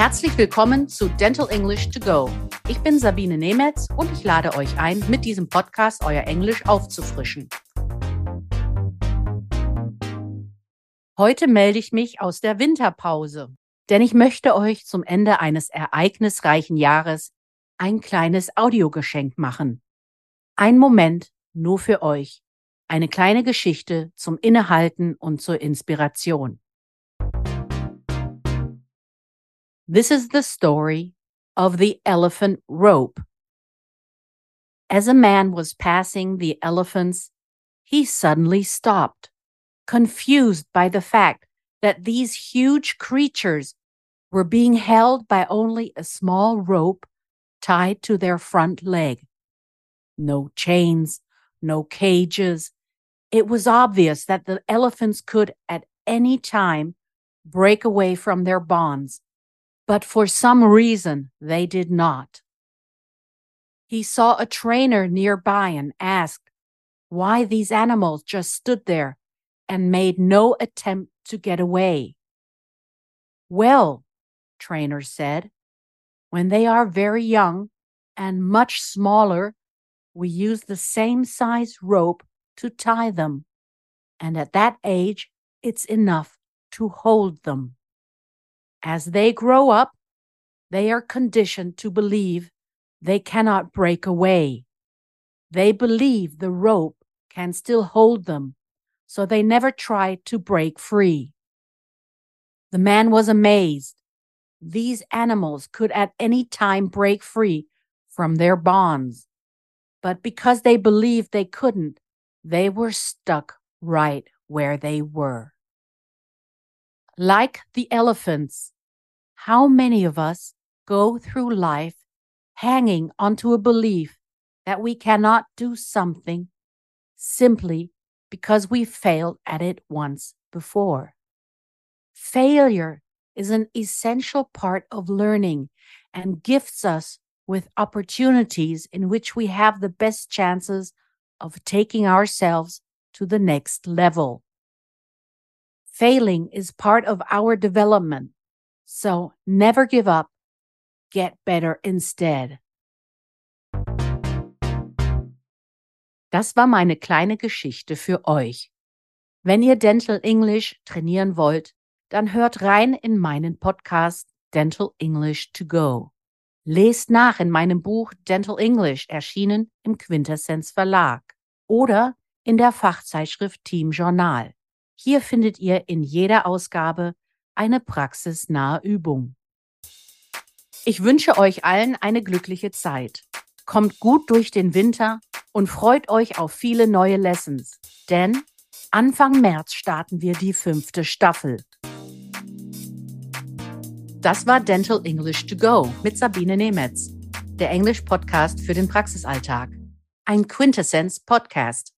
Herzlich willkommen zu Dental English to Go. Ich bin Sabine Nemetz und ich lade euch ein, mit diesem Podcast euer Englisch aufzufrischen. Heute melde ich mich aus der Winterpause, denn ich möchte euch zum Ende eines ereignisreichen Jahres ein kleines Audiogeschenk machen. Ein Moment nur für euch. Eine kleine Geschichte zum Innehalten und zur Inspiration. This is the story of the elephant rope. As a man was passing the elephants, he suddenly stopped, confused by the fact that these huge creatures were being held by only a small rope tied to their front leg. No chains, no cages. It was obvious that the elephants could at any time break away from their bonds but for some reason they did not. He saw a trainer nearby and asked why these animals just stood there and made no attempt to get away. Well, trainer said, when they are very young and much smaller, we use the same size rope to tie them. And at that age, it's enough to hold them. As they grow up, they are conditioned to believe they cannot break away. They believe the rope can still hold them, so they never try to break free. The man was amazed. These animals could at any time break free from their bonds, but because they believed they couldn't, they were stuck right where they were. Like the elephants, how many of us go through life hanging onto a belief that we cannot do something simply because we failed at it once before? Failure is an essential part of learning and gifts us with opportunities in which we have the best chances of taking ourselves to the next level. Failing is part of our development. So never give up. Get better instead. Das war meine kleine Geschichte für euch. Wenn ihr Dental English trainieren wollt, dann hört rein in meinen Podcast Dental English to Go. Lest nach in meinem Buch Dental English, erschienen im Quintessenz Verlag oder in der Fachzeitschrift Team Journal. Hier findet ihr in jeder Ausgabe eine praxisnahe Übung. Ich wünsche euch allen eine glückliche Zeit. Kommt gut durch den Winter und freut euch auf viele neue Lessons, denn Anfang März starten wir die fünfte Staffel. Das war Dental English to Go mit Sabine Nemetz, der Englisch-Podcast für den Praxisalltag. Ein Quintessence-Podcast.